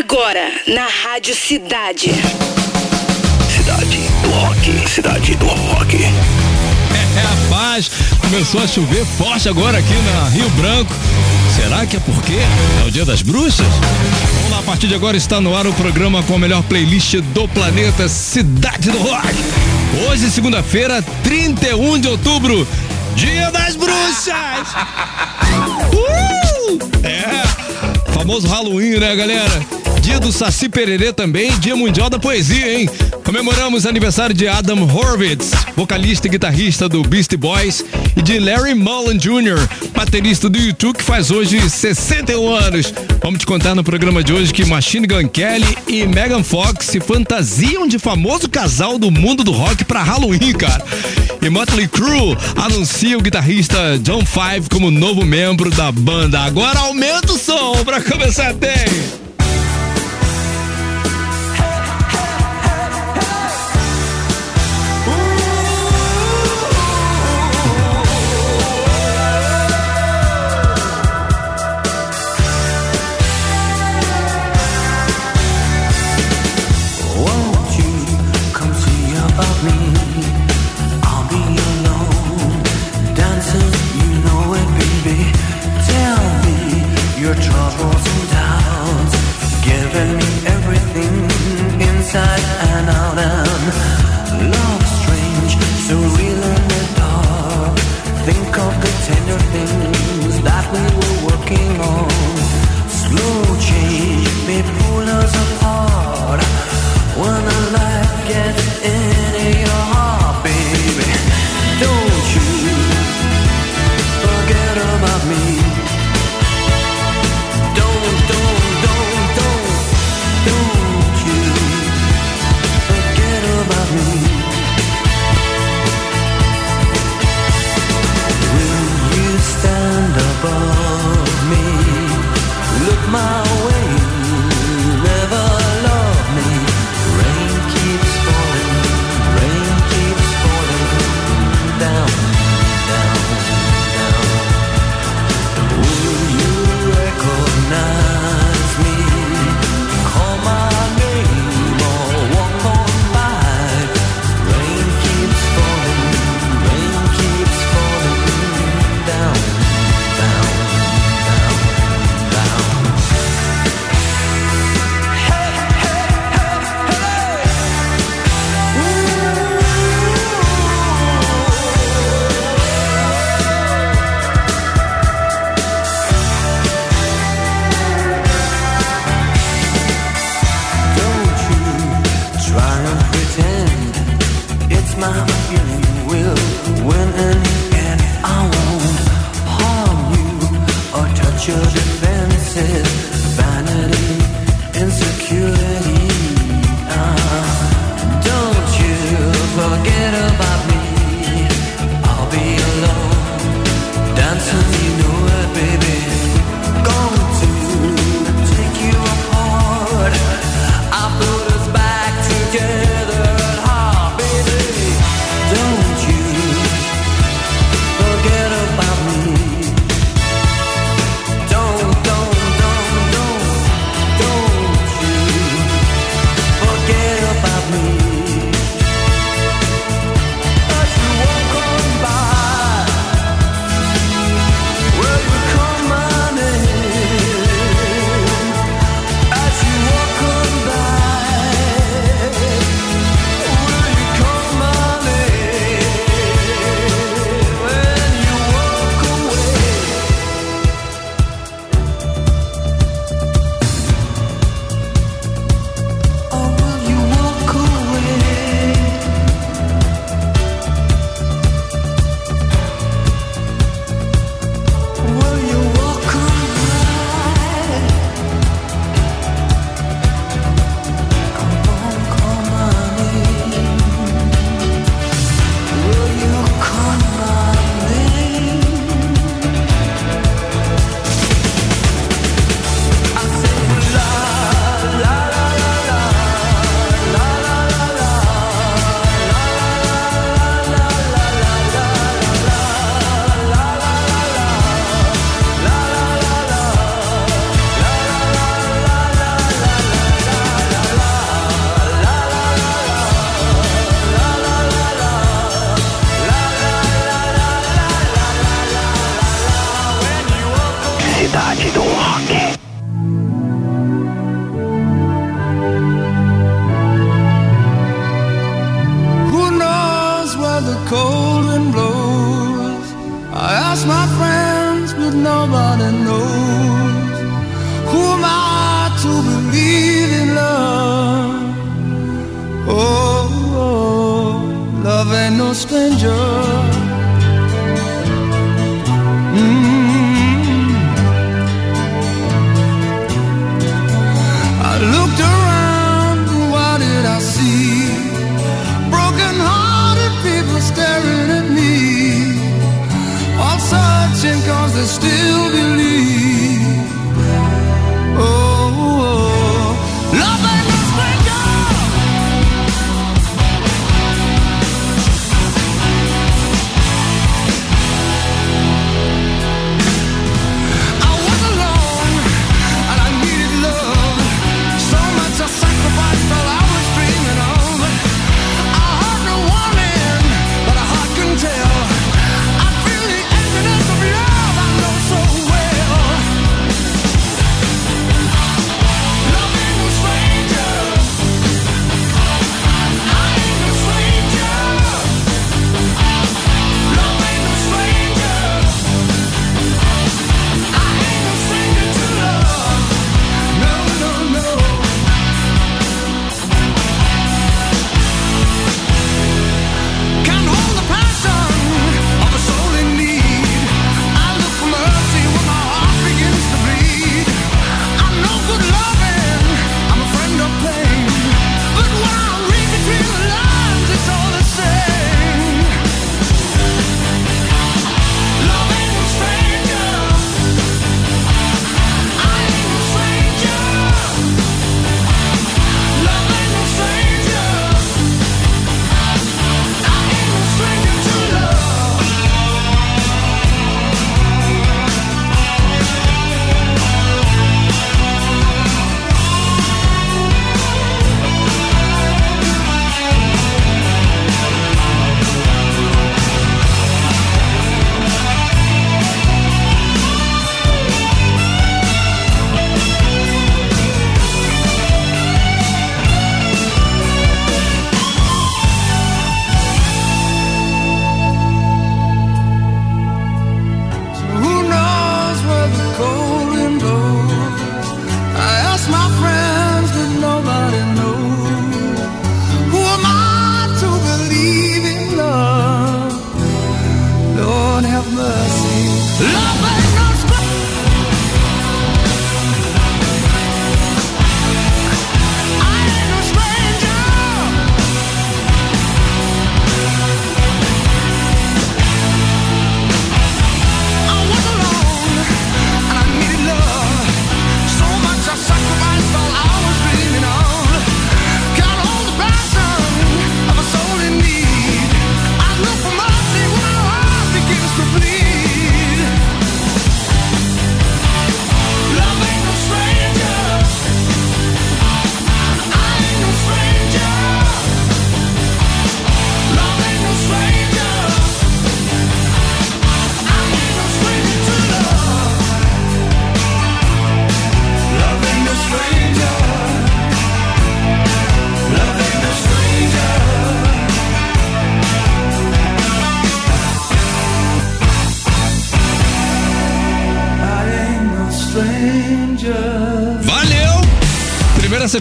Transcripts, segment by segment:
Agora, na Rádio Cidade. Cidade do Rock. Cidade do Rock. É, rapaz, começou a chover forte agora aqui na Rio Branco. Será que é porque é o dia das bruxas? Vamos lá, a partir de agora está no ar o programa com a melhor playlist do planeta Cidade do Rock. Hoje, segunda-feira, 31 de outubro, dia das bruxas! Uh! É, famoso Halloween, né, galera? Dia do Saci Pererê também, Dia Mundial da Poesia, hein? Comemoramos aniversário de Adam Horvitz, vocalista e guitarrista do Beastie Boys, e de Larry Mullen Jr., baterista do YouTube, que faz hoje 61 anos. Vamos te contar no programa de hoje que Machine Gun Kelly e Megan Fox se fantasiam de famoso casal do mundo do rock para Halloween, cara. E Motley Crue anuncia o guitarrista John Five como novo membro da banda. Agora aumenta o som para começar to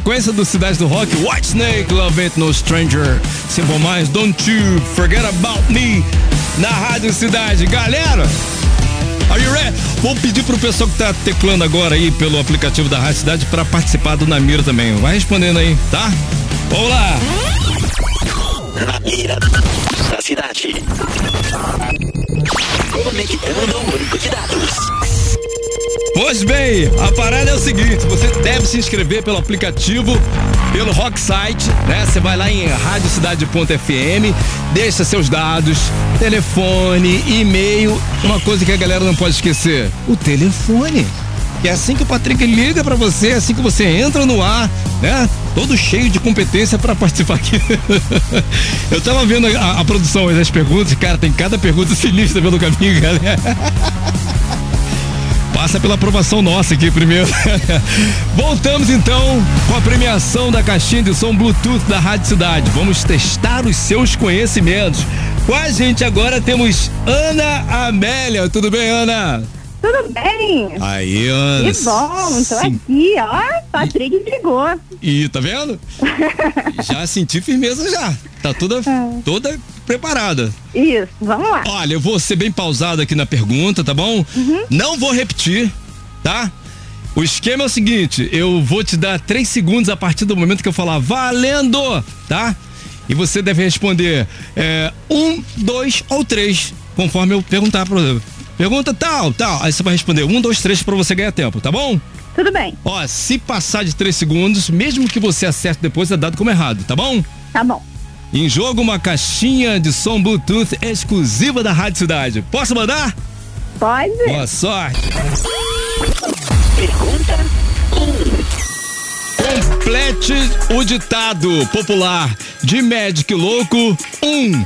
sequência do Cidade do Rock, White Snake, Love Ain't No Stranger. Simple Mais, Don't You Forget About Me, na Rádio Cidade. Galera, are you ready? Vou pedir pro pessoal que tá teclando agora aí pelo aplicativo da Rádio Cidade para participar do Namira também. Vai respondendo aí, tá? Vamos lá! Na mira da cidade. Conectando o banco de dados. Pois bem, a parada é o seguinte: você deve se inscrever pelo aplicativo, pelo Rock Site, né? Você vai lá em radiocidade.fm, deixa seus dados, telefone, e-mail. Uma coisa que a galera não pode esquecer: o telefone. E é assim que o Patrick liga pra você, é assim que você entra no ar, né? Todo cheio de competência pra participar aqui. Eu tava vendo a, a produção das perguntas, e, cara, tem cada pergunta sinistra pelo caminho, galera. Passa pela aprovação nossa aqui primeiro. Voltamos então com a premiação da caixinha de som Bluetooth da Rádio Cidade. Vamos testar os seus conhecimentos. Com a gente agora temos Ana Amélia. Tudo bem, Ana? Tudo bem? Aí, Ana. Que bom, tô Sim. aqui, ó. Patrick ligou. E tá vendo? já senti firmeza já. Tá toda, toda preparada. Isso, vamos lá. Olha, eu vou ser bem pausado aqui na pergunta, tá bom? Não vou repetir, tá? O esquema é o seguinte: eu vou te dar três segundos a partir do momento que eu falar valendo, tá? E você deve responder é, um, dois ou três, conforme eu perguntar pra você. Pergunta tal, tal. Aí você vai responder um, dois, três pra você ganhar tempo, tá bom? Tudo bem, Ó, se passar de três segundos, mesmo que você acerte depois, é dado como errado, tá bom? tá bom. Em jogo, uma caixinha de som Bluetooth exclusiva da Rádio Cidade. Posso mandar? Pode? Boa sorte. Pergunta 1. Complete o ditado popular de Magic Louco. Um,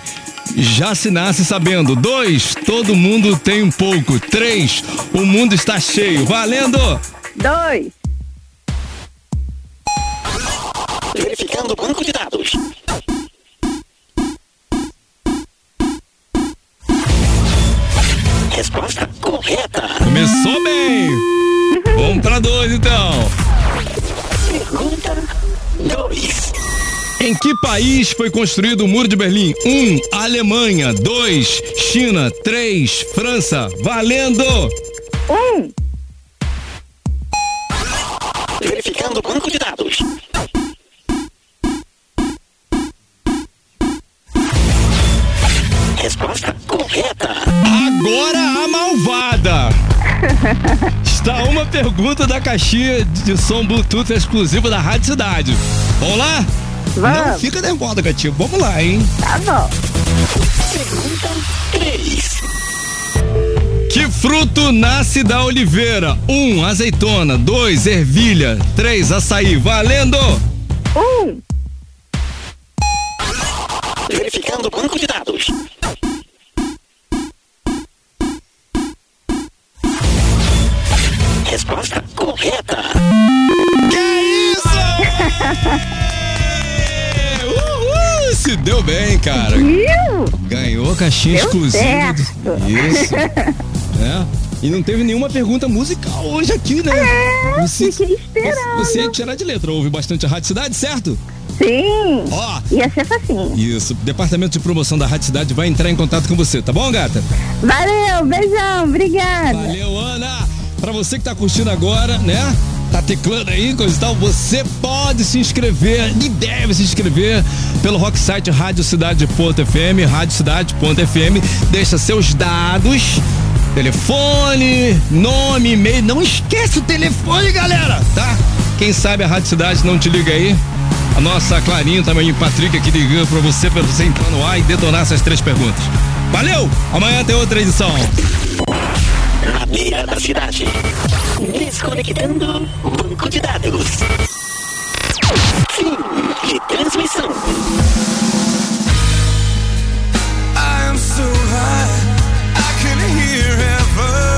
já se nasce sabendo. Dois, todo mundo tem um pouco. Três, o mundo está cheio. Valendo! Dois, Verificando o banco de dados. Resposta correta. Começou bem! Vamos pra dois então. Pergunta 2. Em que país foi construído o Muro de Berlim? 1. Um, Alemanha. 2. China. 3. França. Valendo! um, Está uma pergunta da caixinha de som Bluetooth exclusiva da Rádio Cidade. Vamos lá? Não vamos. fica nervosa, gatinho. Vamos lá, hein? Tá bom. Pergunta 3. Que fruto nasce da oliveira? 1. Um, azeitona. 2. Ervilha. 3. Açaí. Valendo! Um, Verificando o banco de dados. Resposta correta. Que isso? Uhul! Se deu bem, cara. viu? Ganhou a caixinha Deu exclusiva. certo. Isso. é. E não teve nenhuma pergunta musical hoje aqui, né? É, fiquei esperando. Você ia tirar de letra, ouve bastante a Rádio Cidade, certo? Sim. Ó. Ia ser facinho. Isso, departamento de promoção da Rádio Cidade vai entrar em contato com você, tá bom, gata? Valeu, beijão, obrigada. Valeu, Ana! Pra você que tá curtindo agora, né? Tá teclando aí, coisa e tal, você pode se inscrever e deve se inscrever pelo rock site radiocidade.fm, radiocidade.fm, deixa seus dados, telefone, nome, e-mail, não esquece o telefone, galera, tá? Quem sabe a Rádio Cidade não te liga aí. A nossa Clarinha também, Patrick aqui ligando pra você, pra você entrar no ar e detonar essas três perguntas. Valeu! Amanhã tem outra edição. Na beira da cidade. Desconectando banco de dados. Fim de transmissão. I am so high, I can hear heaven.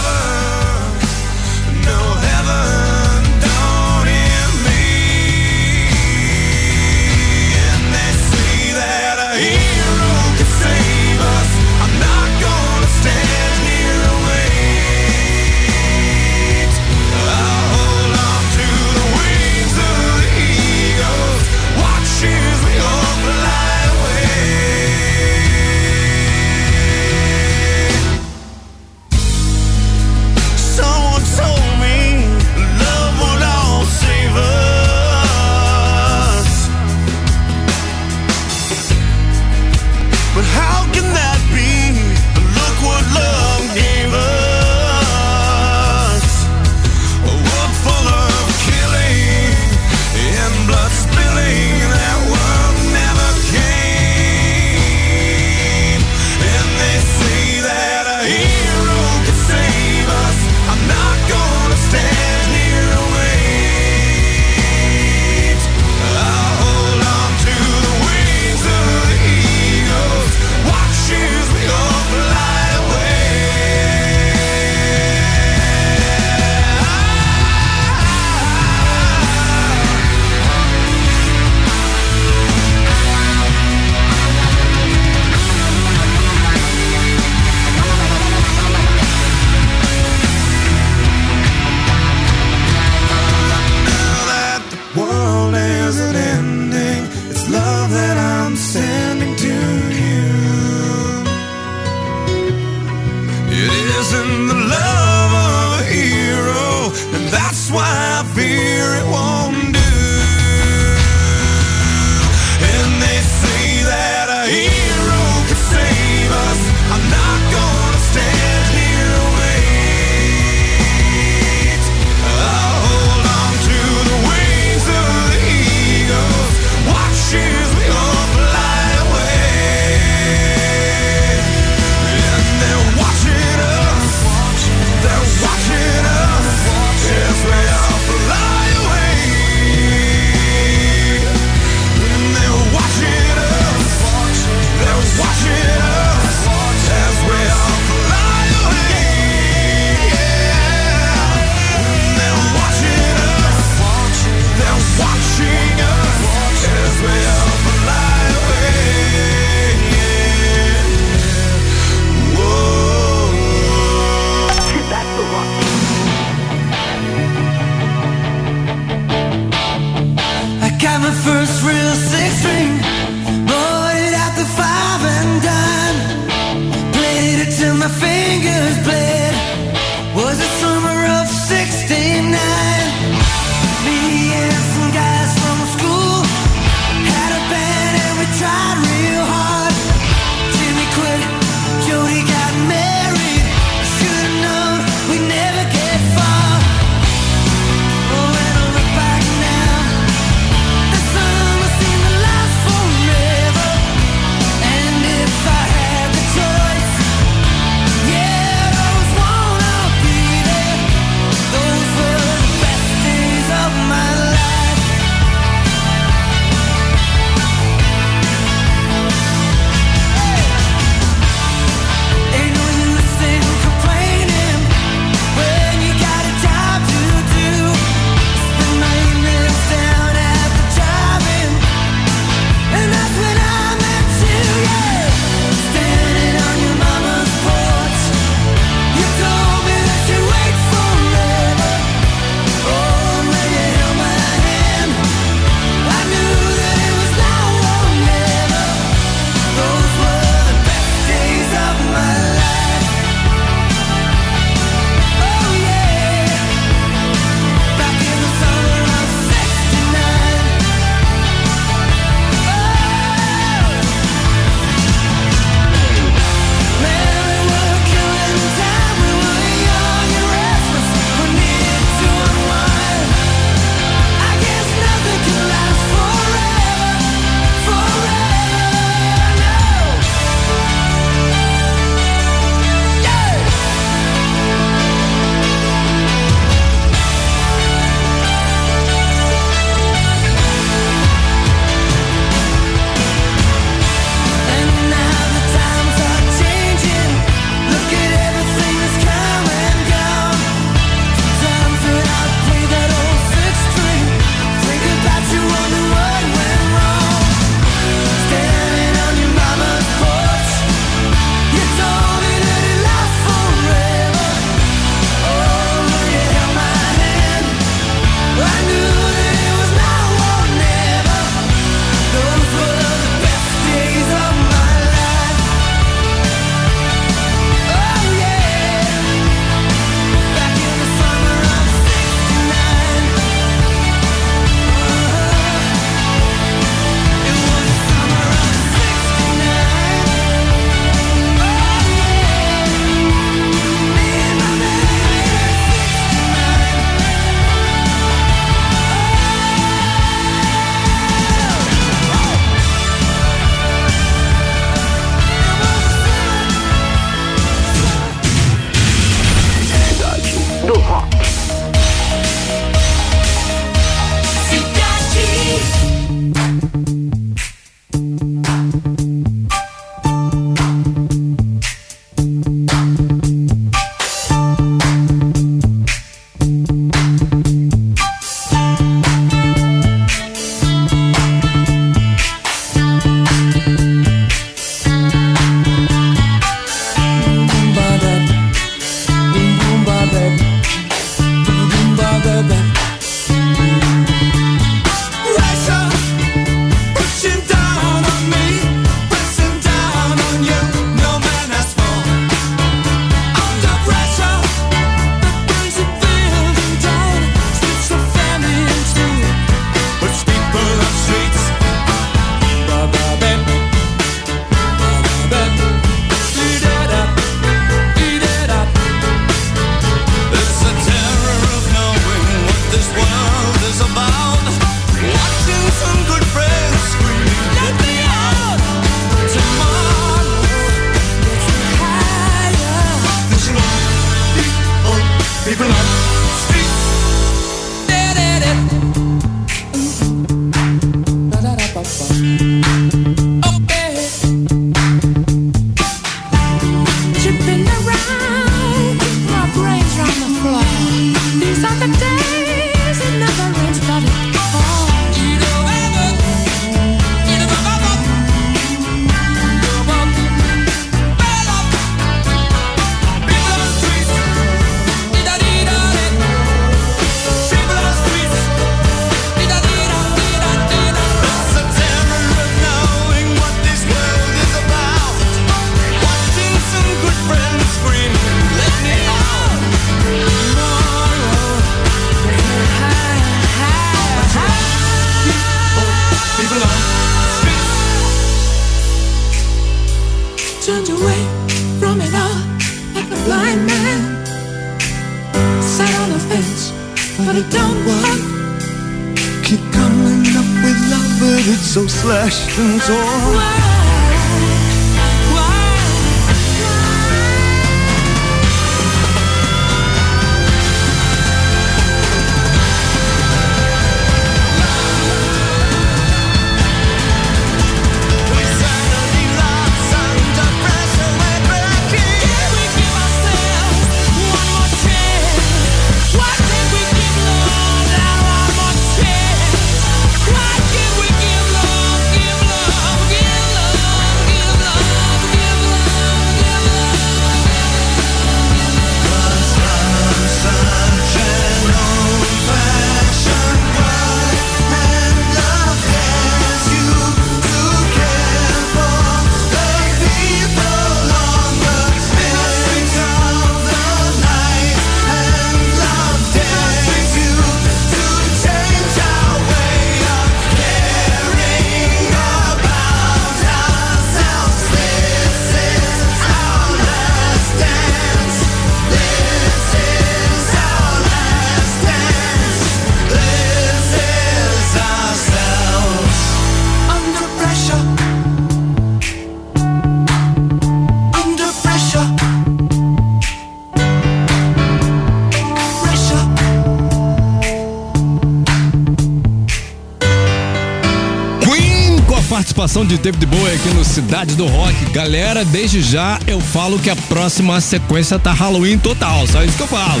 De David Bowie aqui no Cidade do Rock. Galera, desde já eu falo que a próxima sequência tá Halloween total, só isso que eu falo.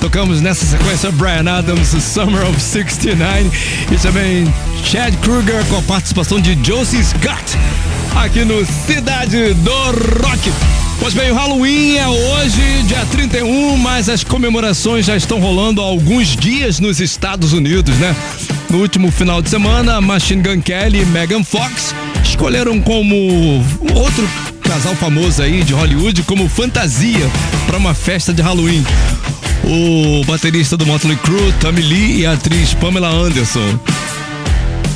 Tocamos nessa sequência Brian Adams, Summer of 69 e também Chad Kruger com a participação de Josie Scott aqui no Cidade do Rock. Pois bem, o Halloween é hoje, dia 31, mas as comemorações já estão rolando há alguns dias nos Estados Unidos, né? No último final de semana, Machine Gun Kelly e Megan Fox escolheram como outro casal famoso aí de Hollywood como fantasia para uma festa de Halloween. O baterista do Motley Crue, Tommy Lee e a atriz Pamela Anderson.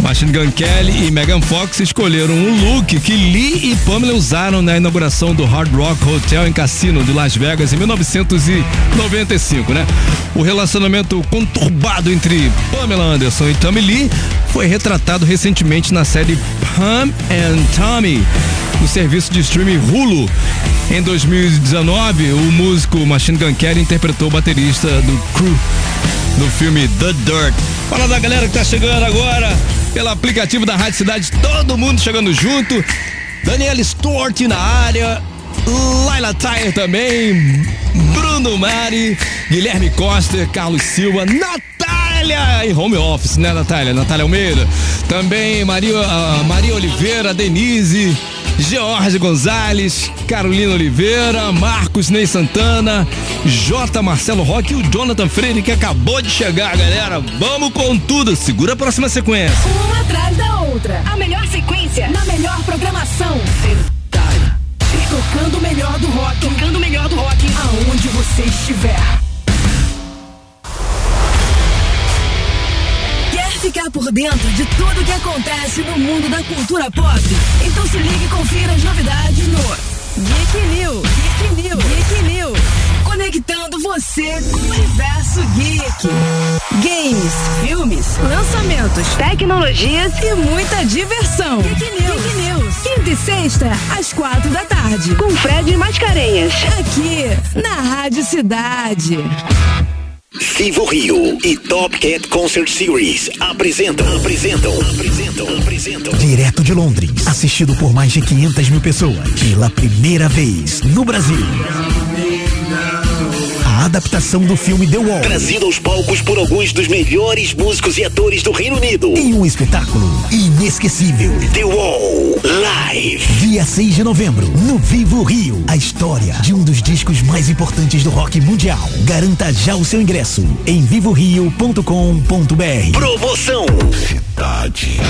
Machine Gun Kelly e Megan Fox escolheram um look que Lee e Pamela usaram na inauguração do Hard Rock Hotel em Cassino de Las Vegas em 1995, né? O relacionamento conturbado entre Pamela Anderson e Tommy Lee foi retratado recentemente na série Pam and Tommy, no serviço de streaming Hulu. Em 2019, o músico Machine Gun Kelly interpretou o baterista do Crew no filme The Dirt. Fala da galera que tá chegando agora pelo aplicativo da Rádio Cidade, todo mundo chegando junto. Daniela Stewart na área, Laila Tyre também, Bruno Mari, Guilherme Costa, Carlos Silva, Natália em home office, né, Natália? Natália Almeida. Também Maria, ah, Maria Oliveira, Denise, George Gonzalez, Carolina Oliveira, Marcos Ney Santana, J. Marcelo Roque e o Jonathan Freire que acabou de chegar, galera. Vamos com tudo. Segura a próxima sequência. Uma atrás da outra. A melhor sequência na melhor programação. Tocando o melhor do rock. Tocando o melhor do rock. Aonde você estiver. Ficar por dentro de tudo que acontece no mundo da cultura pop? Então se ligue e confira as novidades no Geek New. Geek New. Geek New. Conectando você com o universo geek. Games, filmes, lançamentos, tecnologias e muita diversão. Geek News. Geek News. Quinta e sexta, às quatro da tarde. Com Fred Mascarenhas. Aqui, na Rádio Cidade. Vivo Rio e Top Cat Concert Series apresentam, apresentam, apresentam, apresentam. Direto de Londres, assistido por mais de 500 mil pessoas, pela primeira vez no Brasil. A adaptação do filme The Wall Trazido aos palcos por alguns dos melhores músicos e atores do Reino Unido. em um espetáculo inesquecível. The Wall Live. Dia 6 de novembro, no Vivo Rio. A história de um dos discos mais importantes do rock mundial. Garanta já o seu ingresso em vivorio.com.br. Promoção. Cidade.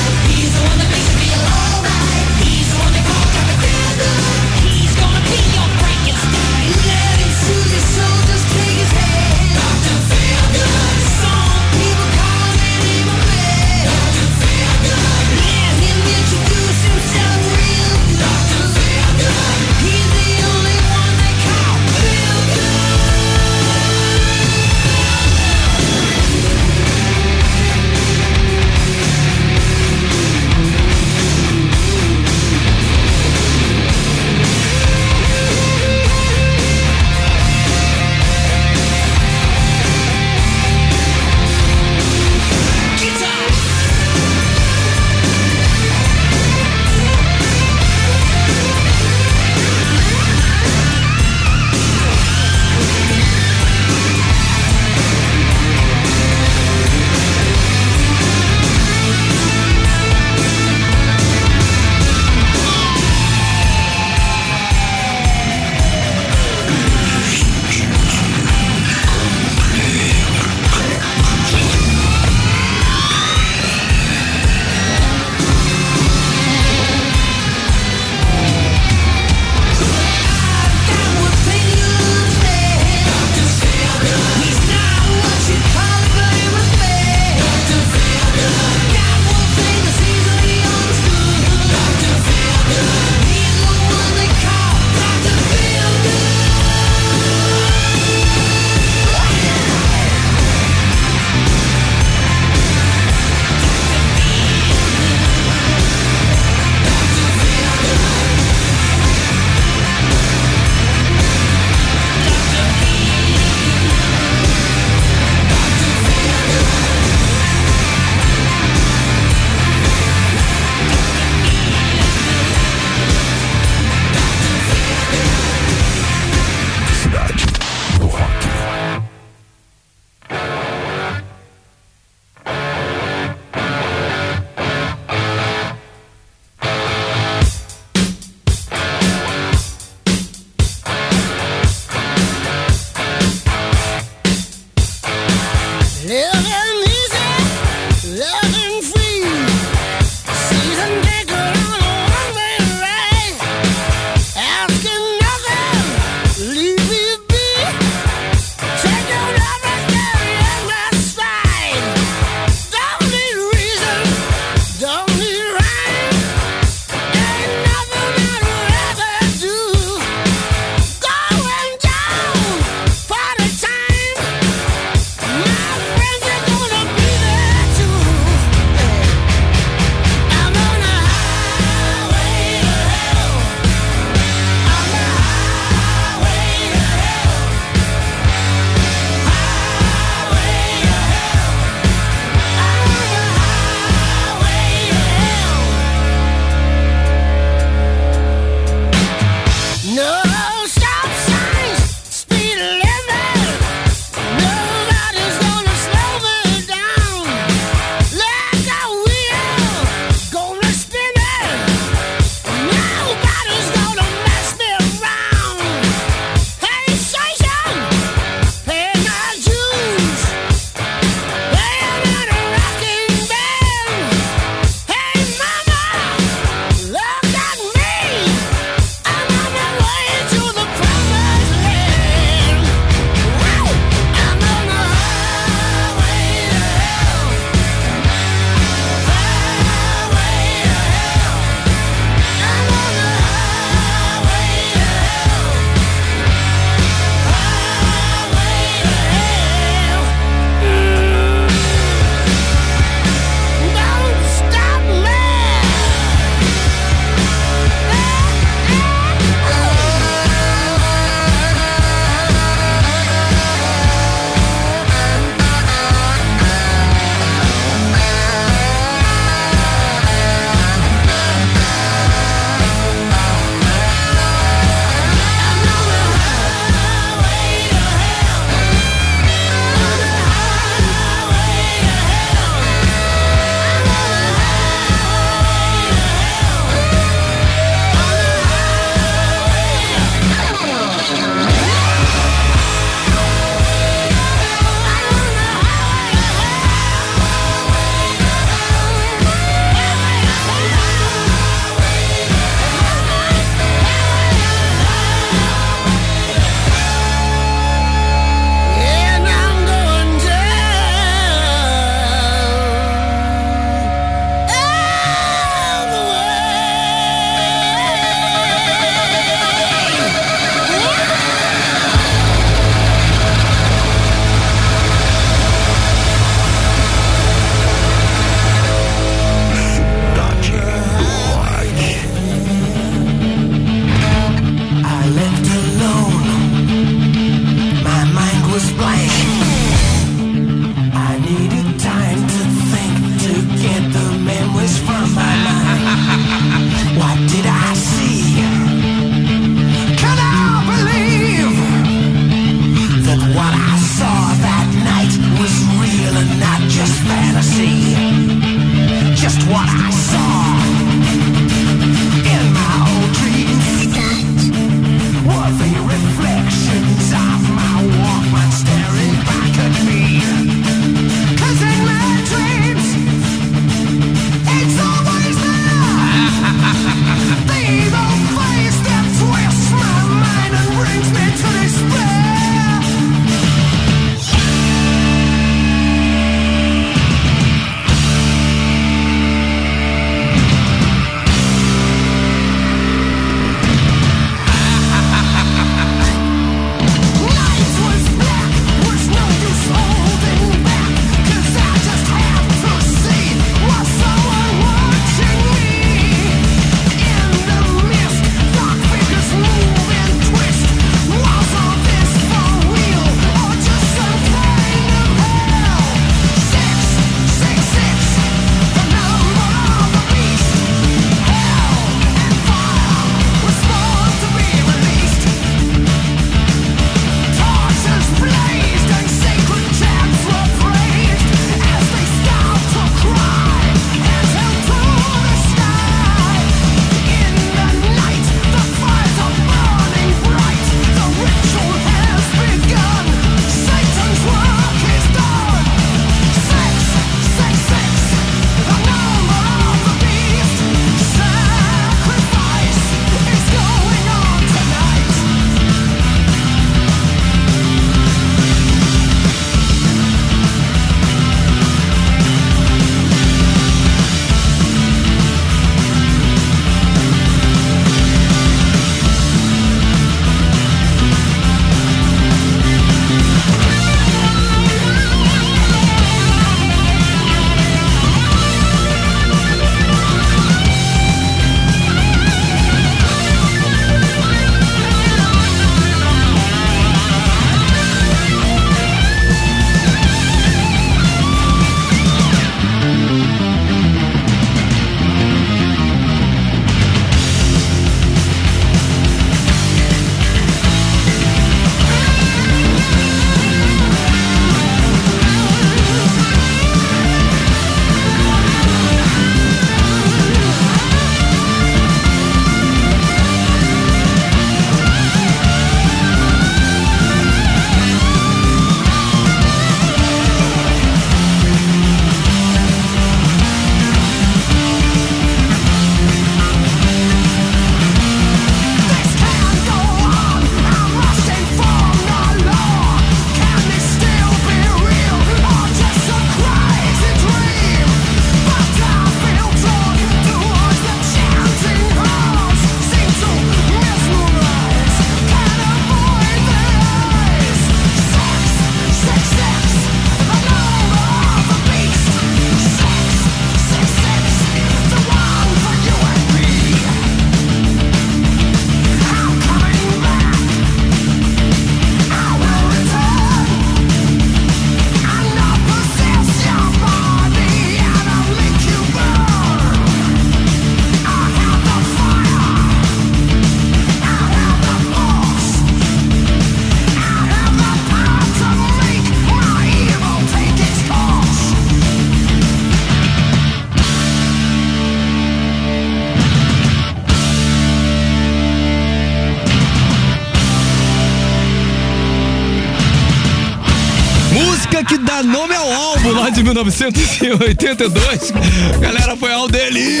De 1982. Galera, foi ao dele.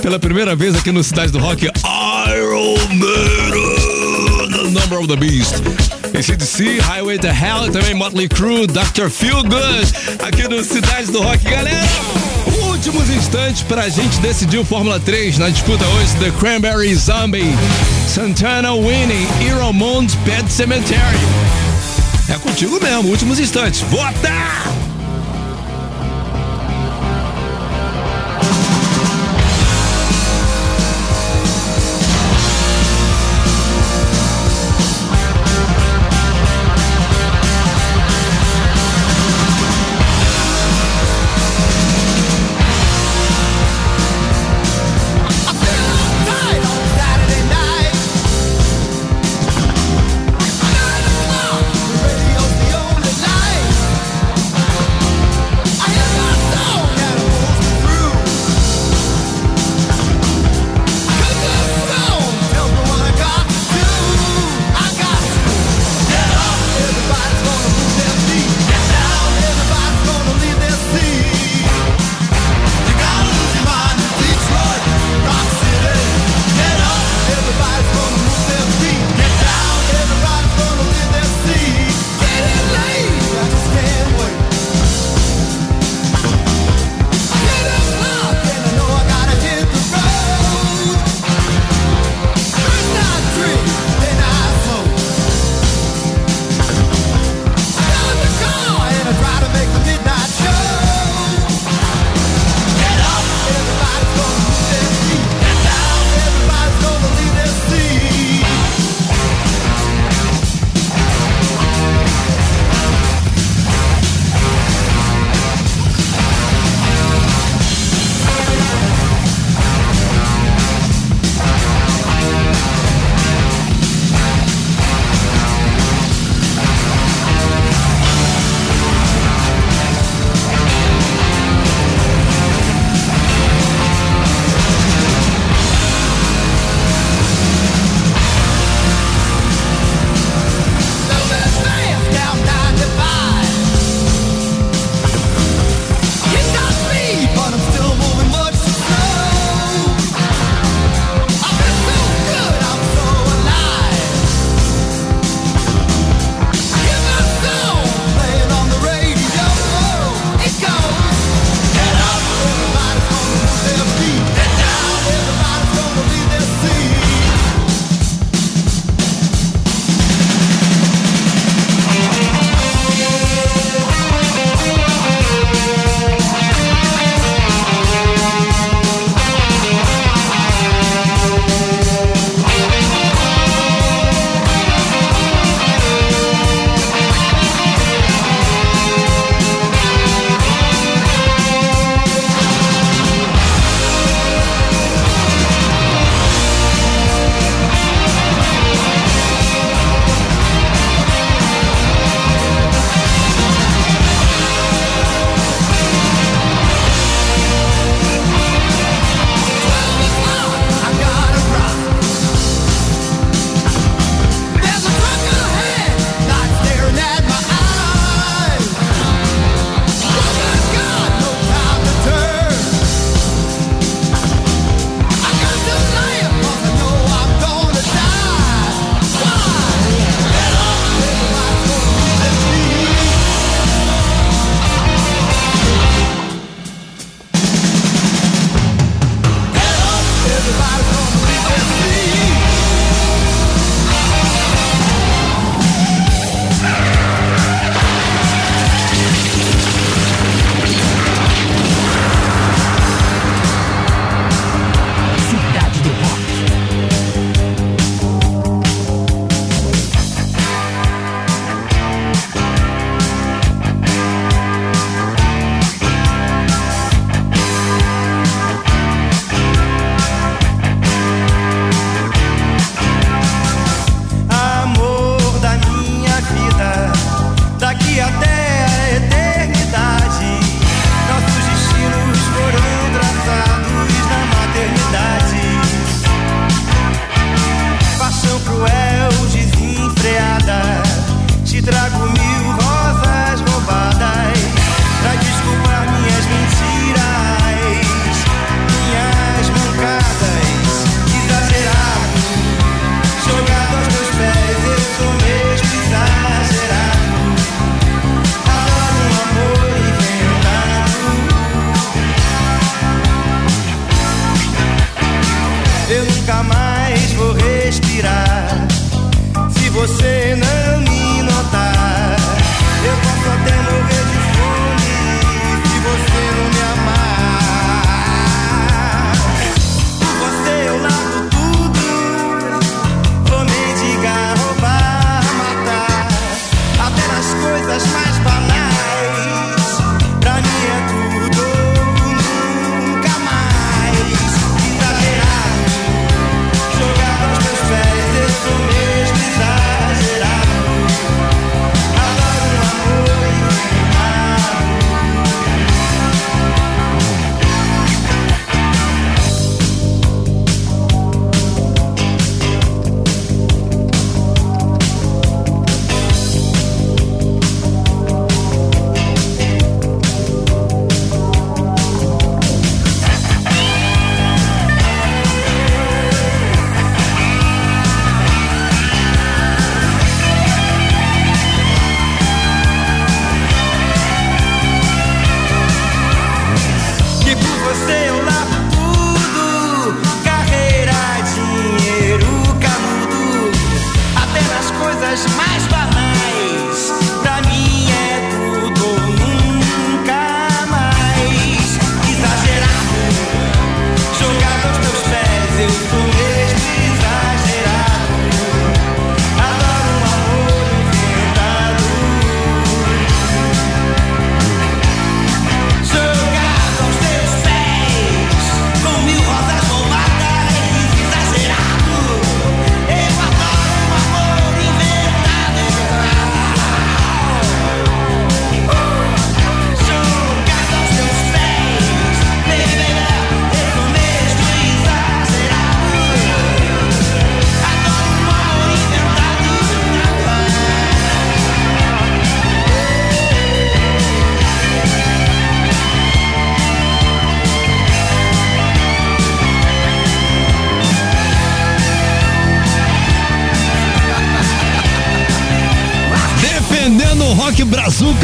Pela primeira vez aqui no Cidade do Rock, Iron Maiden, The Number of the Beast. ACDC, Highway to Hell, também Motley Crue, Dr. Feel Good, aqui no Cidade do Rock. Galera, últimos instantes pra gente decidir o Fórmula 3 na disputa hoje, The Cranberry Zombie, Santana Winning, Hero Moon's Pet Cemetery. É contigo mesmo, últimos instantes. Vota!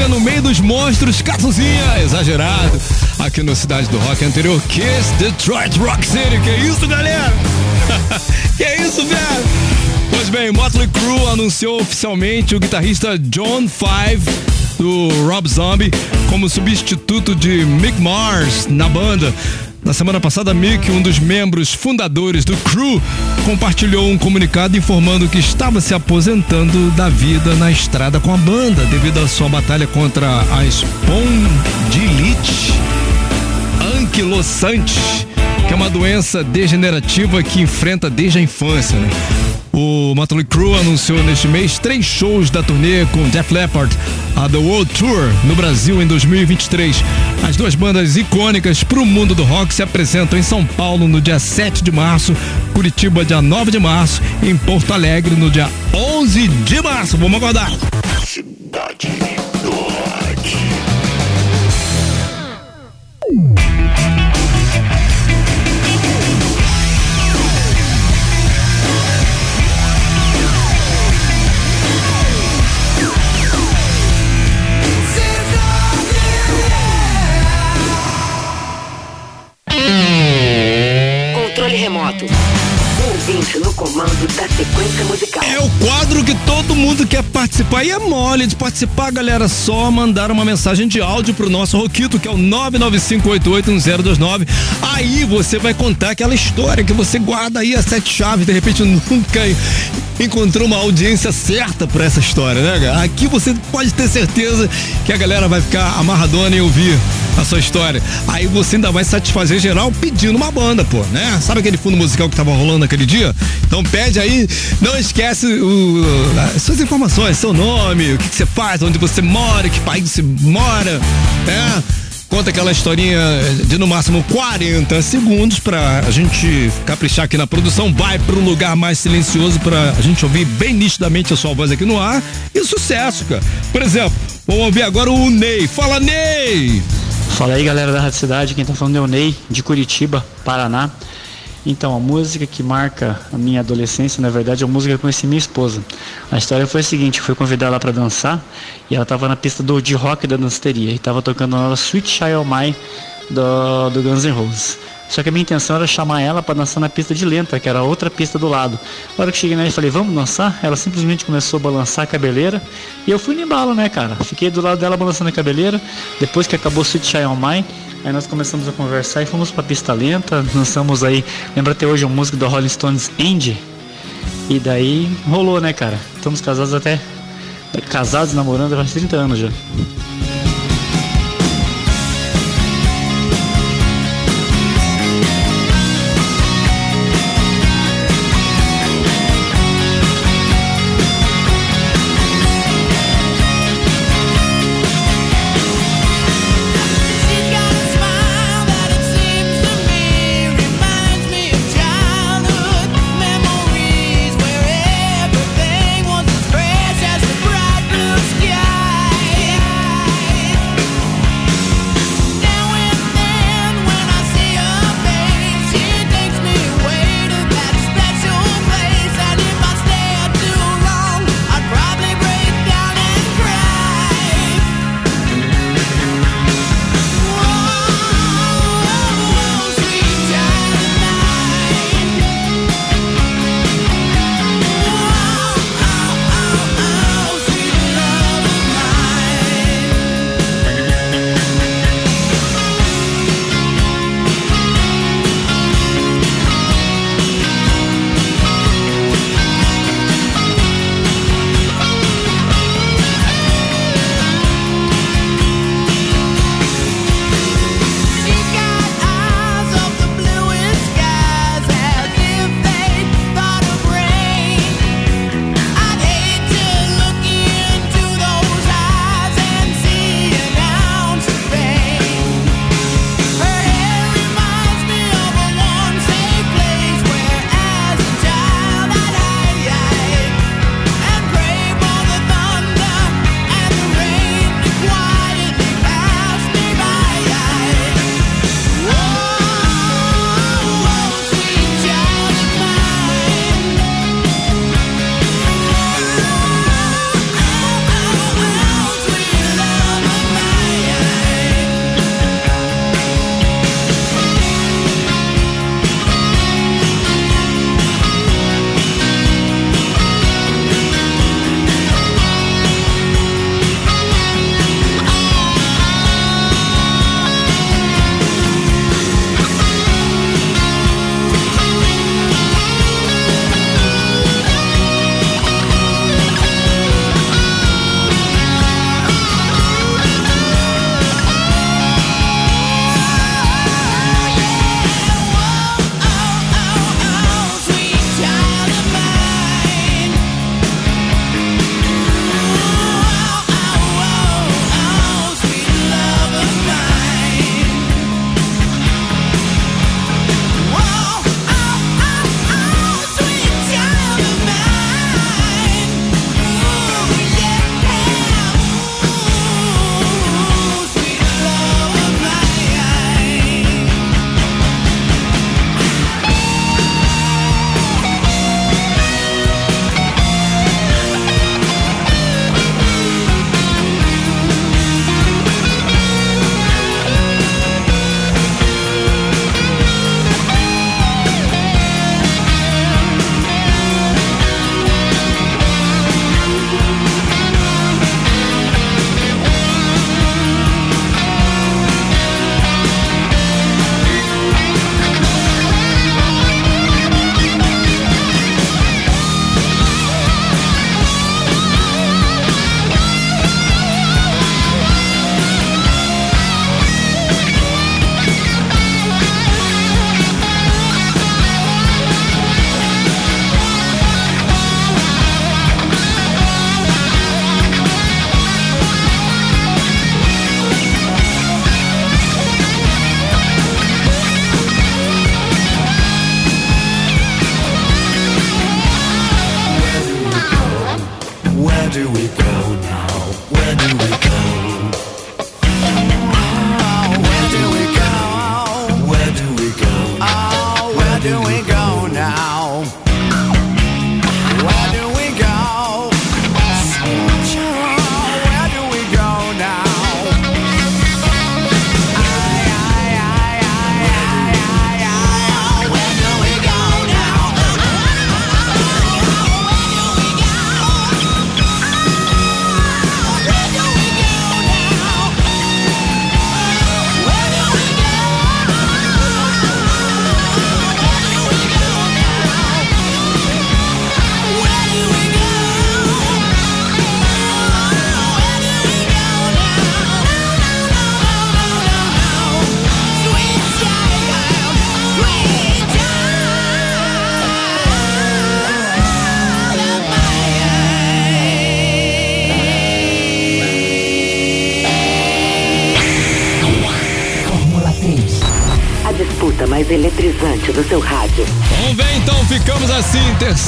No meio dos monstros, Catuzinha, exagerado. Aqui no Cidade do Rock anterior, Kiss Detroit Rock City. Que isso, galera? que isso, velho? Pois bem, Motley Crue anunciou oficialmente o guitarrista John Five do Rob Zombie como substituto de Mick Mars na banda. Na semana passada, Mick, um dos membros fundadores do Crew, compartilhou um comunicado informando que estava se aposentando da vida na estrada com a banda devido à sua batalha contra a espondilite anquilosante, que é uma doença degenerativa que enfrenta desde a infância, né? O Motley Crue anunciou neste mês três shows da turnê com Def Leppard, a The World Tour, no Brasil em 2023. As duas bandas icônicas para o mundo do rock se apresentam em São Paulo no dia 7 de março, Curitiba dia 9 de março e em Porto Alegre no dia 11 de março. Vamos aguardar. Cidade Remoto. Ouvinte no comando da sequência musical. É o quadro que todo mundo quer participar e é mole de participar, galera. Só mandar uma mensagem de áudio pro nosso Roquito, que é o 995881029. Aí você vai contar aquela história que você guarda aí as sete chaves, de repente nunca encontrou uma audiência certa pra essa história, né, cara? Aqui você pode ter certeza que a galera vai ficar amarradona em ouvir a sua história. Aí você ainda vai satisfazer geral pedindo uma banda, pô, né? Sabe aquele fundo musical que tava rolando naquele dia? Então pede aí, não esquece o, as suas informações, seu nome, o que, que você faz, onde você mora, que país você mora, né? Conta aquela historinha de no máximo 40 segundos pra a gente caprichar aqui na produção. Vai pro lugar mais silencioso pra a gente ouvir bem nitidamente a sua voz aqui no ar. E sucesso, cara. Por exemplo, vamos ouvir agora o Ney. Fala, Ney! Fala aí galera da Rádio Cidade, quem tá falando é o Ney, de Curitiba, Paraná. Então, a música que marca a minha adolescência, na verdade, é a música que eu conheci minha esposa. A história foi a seguinte: fui convidar ela para dançar e ela estava na pista do, de rock da danceteria e estava tocando a Sweet Child My do, do Guns N' Roses. Só que a minha intenção era chamar ela para dançar na pista de lenta, que era outra pista do lado. Na hora que cheguei nela e falei, vamos dançar? Ela simplesmente começou a balançar a cabeleira. E eu fui no embalo, né, cara? Fiquei do lado dela balançando a cabeleira. Depois que acabou Sweet Child Mai, Aí nós começamos a conversar e fomos pra pista lenta, lançamos aí, lembra até hoje um música do Rolling Stones End. E daí rolou, né, cara? Estamos casados até. Casados, namorando há 30 anos já.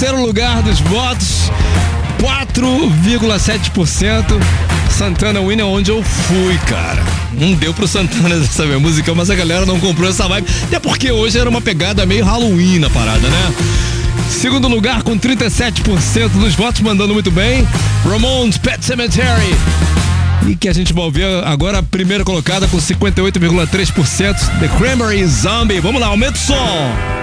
Terceiro lugar dos votos, 4,7%. Santana Winner, onde eu fui, cara. Não deu pro Santana essa minha música, mas a galera não comprou essa vibe. Até porque hoje era uma pegada meio Halloween na parada, né? Segundo lugar, com 37% dos votos, mandando muito bem. Ramones Pet Cemetery. E que a gente vai ver agora a primeira colocada com 58,3%. The Cranberry Zombie. Vamos lá, aumenta o som.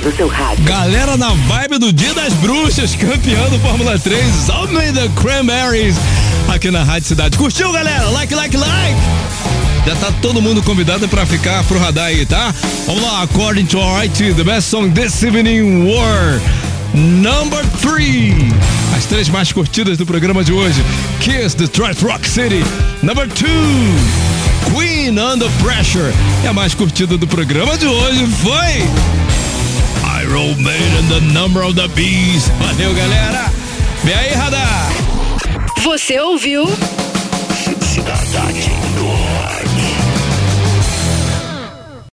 Do seu rádio. Galera na vibe do Dia das Bruxas, campeão do Fórmula 3, Almeida Cranberries, aqui na Rádio Cidade. Curtiu, galera? Like, like, like! Já tá todo mundo convidado pra ficar pro radar aí, tá? Vamos lá, according to our the best song this evening were number three. As três mais curtidas do programa de hoje. Kiss, Detroit Rock City. Number two. Queen, Under Pressure. E a mais curtida do programa de hoje foi... Iron Maiden, The Number of the Beast. Valeu, galera. Vem aí, radar. Você ouviu?